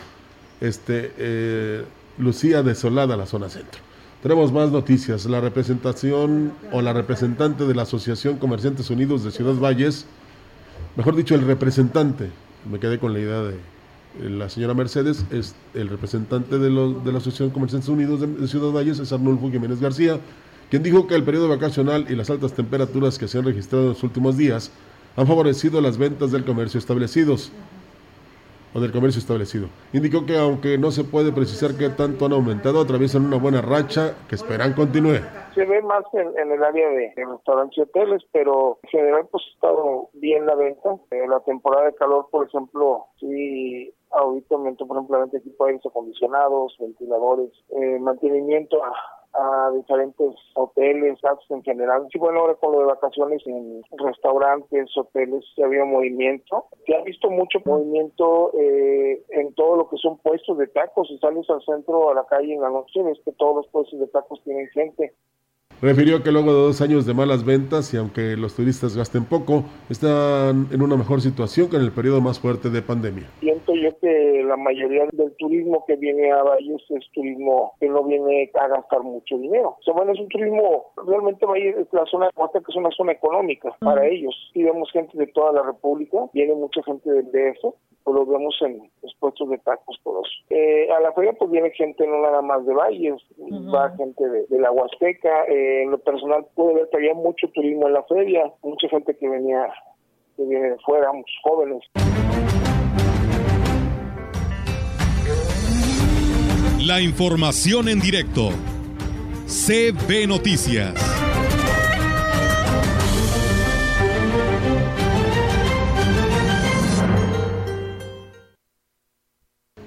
este, eh, lucía desolada la zona centro. Tenemos más noticias. La representación o la representante de la Asociación Comerciantes Unidos de Ciudad Valles, mejor dicho, el representante, me quedé con la idea de la señora Mercedes, es el representante de, de la Asociación Comerciantes Unidos de, de, Ciudad Valles, es Arnulfo Jiménez García, quien dijo que el periodo vacacional y las altas temperaturas que se han registrado en los últimos días han favorecido las ventas del comercio establecidos o del comercio establecido. Indicó que aunque no se puede precisar qué tanto han aumentado, atraviesan una buena racha que esperan continúe. Se ve más en, el área de, restaurantes y hoteles, pero en general pues ha estado bien la venta. En la temporada de calor, por ejemplo, sí ahorita aumentó por ejemplo de equipo de aires acondicionados, ventiladores, eh, mantenimiento a diferentes hoteles, en general. Sí, bueno, ahora con lo de vacaciones en restaurantes, hoteles, había movimiento. Se ha visto mucho movimiento eh, en todo lo que son puestos de tacos. Si sales al centro, a la calle en la noche, ves que todos los puestos de tacos tienen gente. Refirió que luego de dos años de malas ventas y aunque los turistas gasten poco, están en una mejor situación que en el periodo más fuerte de pandemia. Siento yo que la mayoría del turismo que viene a Valles es turismo que no viene a gastar mucho dinero. O sea, bueno, es un turismo, realmente Valles es la zona de que es una zona económica para ellos. Y vemos gente de toda la República, viene mucha gente del DF, pues lo vemos en los puestos de tacos todos. Eh, a la feria pues viene gente no nada más de Valles, va gente de, la Huasteca, eh, en lo personal pude ver que había mucho turismo en la feria, mucha gente que venía, que viene de fuera, jóvenes. La información en directo. CB Noticias.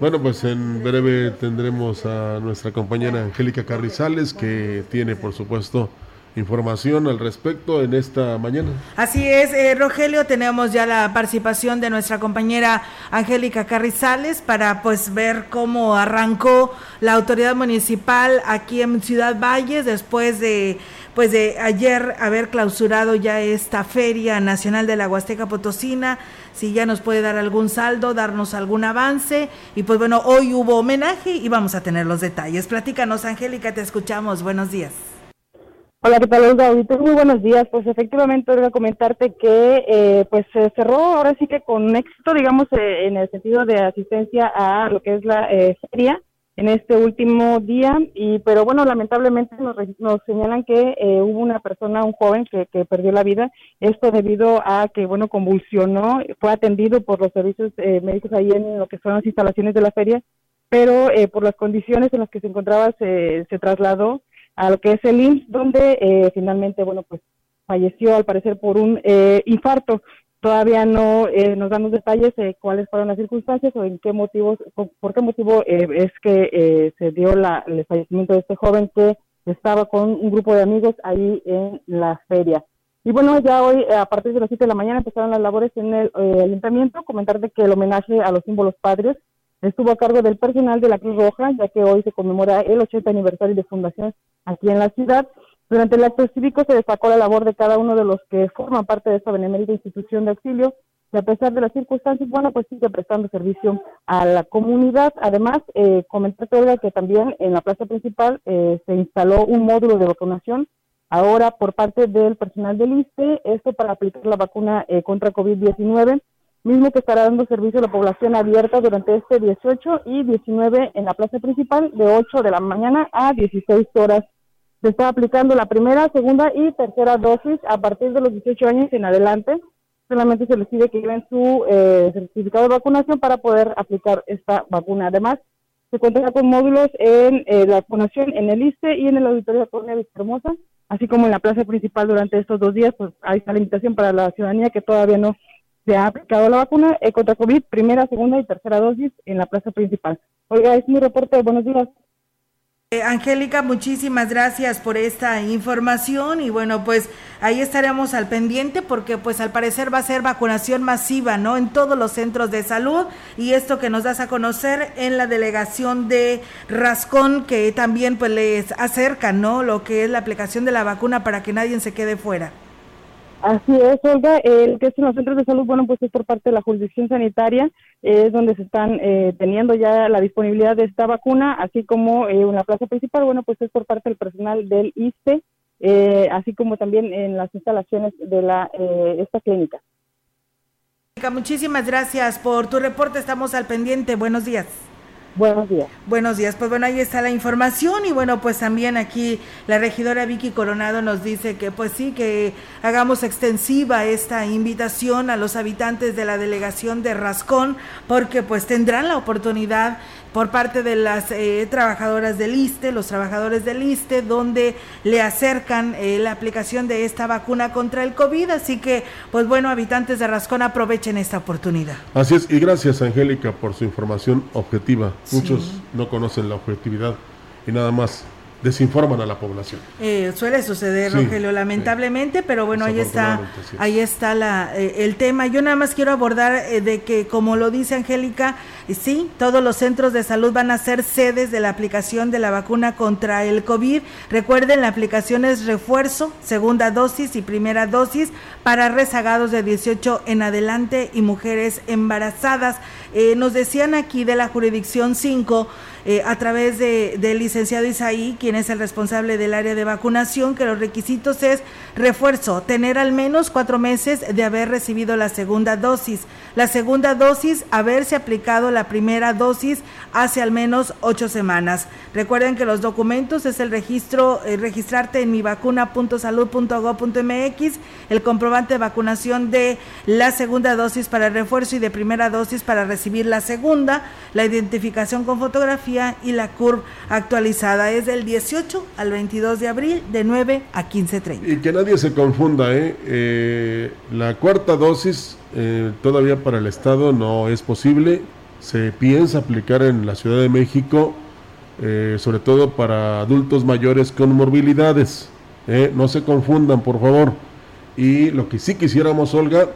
Bueno, pues en breve tendremos a nuestra compañera Angélica Carrizales, que tiene, por supuesto, información al respecto en esta mañana. Así es, eh, Rogelio, tenemos ya la participación de nuestra compañera Angélica Carrizales para pues ver cómo arrancó la autoridad municipal aquí en Ciudad Valles después de pues de ayer haber clausurado ya esta Feria Nacional de la Huasteca Potosina, si ya nos puede dar algún saldo, darnos algún avance y pues bueno, hoy hubo homenaje y vamos a tener los detalles. Platícanos, Angélica, te escuchamos. Buenos días. Hola, ¿qué tal, Olga? Muy buenos días. Pues efectivamente, Olga, comentarte que eh, pues se cerró ahora sí que con éxito, digamos, eh, en el sentido de asistencia a lo que es la eh, feria en este último día. y Pero bueno, lamentablemente nos, nos señalan que hubo una persona, un joven, que, que perdió la vida. Esto debido a que, bueno, convulsionó, fue atendido por los servicios médicos ahí en lo que son las instalaciones de la feria, pero por las condiciones en las que se encontraba se, se trasladó a lo que es el IMSS, donde eh, finalmente, bueno, pues falleció al parecer por un eh, infarto. Todavía no eh, nos dan los detalles de cuáles fueron las circunstancias o en qué motivos, por qué motivo es que se dio la, el fallecimiento de este joven que estaba con un grupo de amigos ahí en la feria. Y bueno, ya hoy a partir de las 7 de la mañana empezaron las labores en el ayuntamiento. Comentarte que el homenaje a los símbolos padres estuvo a cargo del personal de la Cruz Roja, ya que hoy se conmemora el 80 aniversario de fundación aquí en la ciudad. Durante el acto cívico se destacó la labor de cada uno de los que forman parte de esta benemérita institución de auxilio, y a pesar de las circunstancias, bueno, pues sigue prestando servicio a la comunidad. Además, eh, comenté que también en la plaza principal eh, se instaló un módulo de vacunación ahora por parte del personal del ISTE, esto para aplicar la vacuna eh, contra COVID-19 mismo que estará dando servicio a la población abierta durante este 18 y 19 en la plaza principal de 8 de la mañana a 16 horas. Se está aplicando la primera, segunda y tercera dosis a partir de los 18 años en adelante. Solamente se les pide que lleven su eh, certificado de vacunación para poder aplicar esta vacuna. Además, se cuenta con módulos en eh, la vacunación en el ISTE y en el Auditorio de Cornea Hermosa, así como en la plaza principal durante estos dos días. Pues está la invitación para la ciudadanía que todavía no se ha aplicado la vacuna eh, contra COVID, primera, segunda y tercera dosis en la plaza principal. Oiga, es mi reporte. Buenos días. Eh, Angélica, muchísimas gracias por esta información y bueno, pues ahí estaremos al pendiente porque pues al parecer va a ser vacunación masiva, ¿no? En todos los centros de salud y esto que nos das a conocer en la delegación de Rascón que también pues les acerca, ¿no? Lo que es la aplicación de la vacuna para que nadie se quede fuera. Así es, Olga. El que es en los centros de salud, bueno, pues es por parte de la jurisdicción sanitaria, es donde se están eh, teniendo ya la disponibilidad de esta vacuna, así como eh, en la plaza principal, bueno, pues es por parte del personal del ISTE, eh, así como también en las instalaciones de la esta clínica. Muchísimas gracias por tu reporte, estamos al pendiente. Buenos días. Buenos días. Buenos días. Pues bueno, ahí está la información y bueno, pues también aquí la regidora Vicky Coronado nos dice que pues sí, que hagamos extensiva esta invitación a los habitantes de la delegación de Rascón porque pues tendrán la oportunidad por parte de las eh, trabajadoras del ISTE, los trabajadores del ISTE, donde le acercan eh, la aplicación de esta vacuna contra el COVID. Así que, pues bueno, habitantes de Rascón, aprovechen esta oportunidad. Así es, y gracias, Angélica, por su información objetiva. Muchos no conocen la objetividad y nada más desinforman a la población. Eh, suele suceder, Rogelio, lamentablemente, pero bueno, ahí está, ahí está la, eh, el tema. Yo nada más quiero abordar eh, de que, como lo dice Angélica, sí, todos los centros de salud van a ser sedes de la aplicación de la vacuna contra el COVID. Recuerden, la aplicación es refuerzo, segunda dosis y primera dosis para rezagados de 18 en adelante y mujeres embarazadas. nos decían aquí de la jurisdicción 5 eh, a través de, del licenciado Isaí, quien es el responsable del área de vacunación, que los requisitos es refuerzo, tener al menos cuatro meses de haber recibido la segunda dosis. La segunda dosis, haberse aplicado la primera dosis hace al menos ocho semanas. Recuerden que los documentos es el registro, eh, registrarte en mivacuna.salud.gov.mx, el comprobante de vacunación de la segunda dosis para refuerzo y de primera dosis para recibir la segunda, la identificación con fotografía y la curva actualizada es del 18 al 22 de abril de 9 a 15.30. Y que nadie se confunda, ¿eh? eh la cuarta dosis eh, todavía para el Estado no es posible. se piensa aplicar en la Ciudad de México, eh, sobre todo para adultos mayores con morbilidades. Eh, no se confundan, por favor. Y lo que sí quisiéramos, Olga,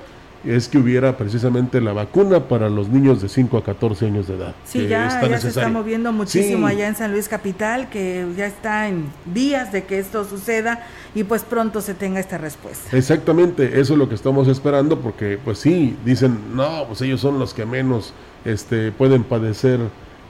es que hubiera precisamente la vacuna para los niños de 5 a 14 años de edad. Sí, ya, se está moviendo muchísimo allá en San Luis Capital, que ya está en días de que esto suceda y pues pronto se tenga esta respuesta. Exactamente, eso es lo que estamos esperando porque pues sí, dicen, no, pues ellos son los que menos este, pueden padecer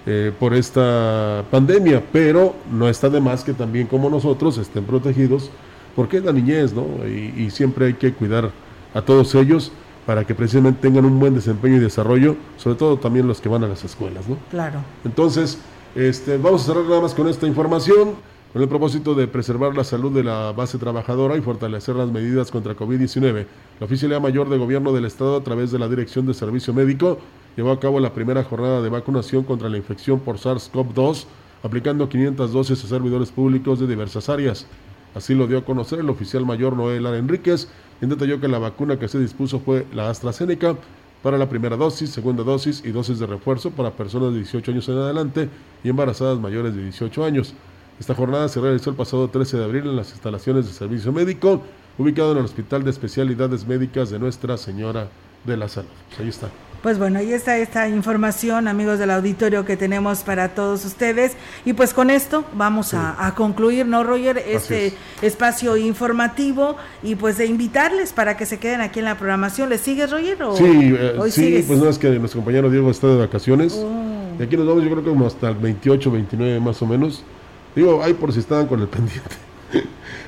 eh, por esta pandemia, pero no está de más que también como nosotros estén protegidos, porque es la niñez, ¿no? y siempre hay que cuidar a todos ellos para que precisamente tengan un buen desempeño y desarrollo, sobre todo también los que van a las escuelas, ¿no? Claro. Entonces, este, vamos a cerrar nada más con esta información, con el propósito de preservar la salud de la base trabajadora y fortalecer las medidas contra COVID-19. La Oficialía Mayor de Gobierno del Estado, a través de la Dirección de Servicio Médico, llevó a cabo la primera jornada de vacunación contra la infección por SARS-CoV-2, aplicando 500 dosis a servidores públicos de diversas áreas. Así lo dio a conocer el oficial mayor Noel Enríquez, quien detalló que la vacuna que se dispuso fue la AstraZeneca para la primera dosis, segunda dosis y dosis de refuerzo para personas de 18 años en adelante y embarazadas mayores de 18 años. Esta jornada se realizó el pasado 13 de abril en las instalaciones de servicio médico, ubicado en el Hospital de Especialidades Médicas de Nuestra Señora de la Salud. Ahí está. Pues bueno, ahí está esta información, amigos del auditorio, que tenemos para todos ustedes. Y pues con esto vamos a, concluir, ¿no, Roger? Este espacio informativo y pues de invitarles para que se queden aquí en la programación. ¿Les sigues, Roger? sí, eh, sí pues no es que nuestro compañero Diego está de vacaciones. Oh. Y aquí nos vamos, yo creo que como hasta el 28, 29 más o menos. Digo, ahí por si estaban con el (laughs) pendiente.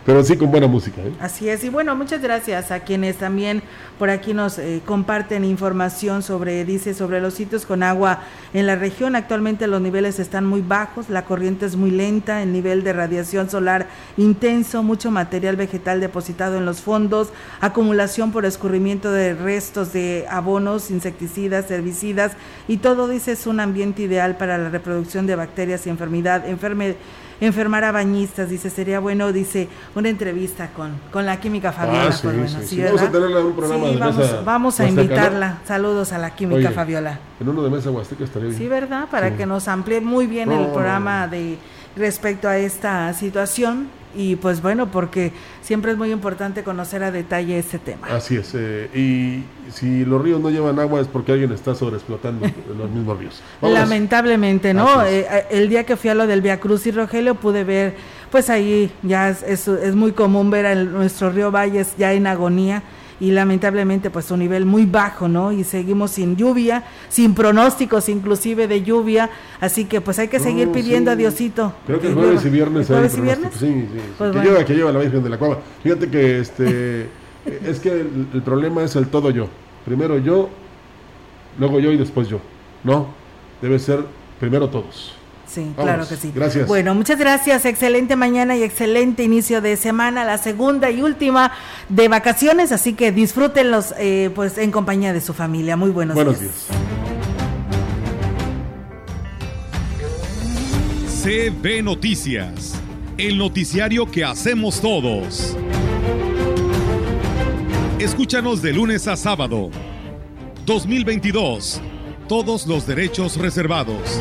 Pero sí con buena música. ¿eh? Así es, y bueno, muchas gracias a quienes también por aquí nos eh, comparten información sobre, dice, sobre los sitios con agua en la región. Actualmente los niveles están muy bajos, la corriente es muy lenta, el nivel de radiación solar intenso, mucho material vegetal depositado en los fondos, acumulación por escurrimiento de restos de abonos, insecticidas, herbicidas, y todo, dice, es un ambiente ideal para la reproducción de bacterias y enfermedad, enferme, enfermar a bañistas, dice, sería bueno, dice, una entrevista con, con la química Fabiola. Ah, vamos a tenerla en un programa de vamos, mesa Vamos a invitarla. Saludos a la química Fabiola. En uno de mesa Huasteca estaría bien. Sí, ¿verdad? Para que nos amplíe muy bien el programa de respecto a esta situación y pues bueno, porque siempre es muy importante conocer a detalle este tema. Así es, eh, y si los ríos no llevan agua es porque alguien está sobreexplotando (laughs) los mismos ríos. Lamentablemente, ¿no? Eh, eh, el día que fui a lo del Via Cruz y Rogelio pude ver, pues ahí ya es, es, muy común ver a nuestro río Valles ya en agonía y lamentablemente pues un nivel muy bajo, ¿no? Y seguimos sin lluvia, sin pronósticos inclusive de lluvia, así que pues hay que seguir pidiendo a Diosito. Creo que, el jueves y viernes ¿Jueves y viernes? Sí, sí, pues que lleva, que lleva la Virgen de la Cueva. Fíjate que este es que el problema es el todo yo. Primero yo, luego yo y después yo. No, debe ser primero todos. Sí, claro que sí. Gracias. Bueno, muchas gracias. Excelente mañana y excelente inicio de semana, la segunda y última de vacaciones, así que disfrútenlos eh, pues en compañía de su familia. Muy buenos, buenos días. CB Noticias, el noticiario que hacemos todos. Escúchanos de lunes a sábado. 2022. Todos los derechos reservados.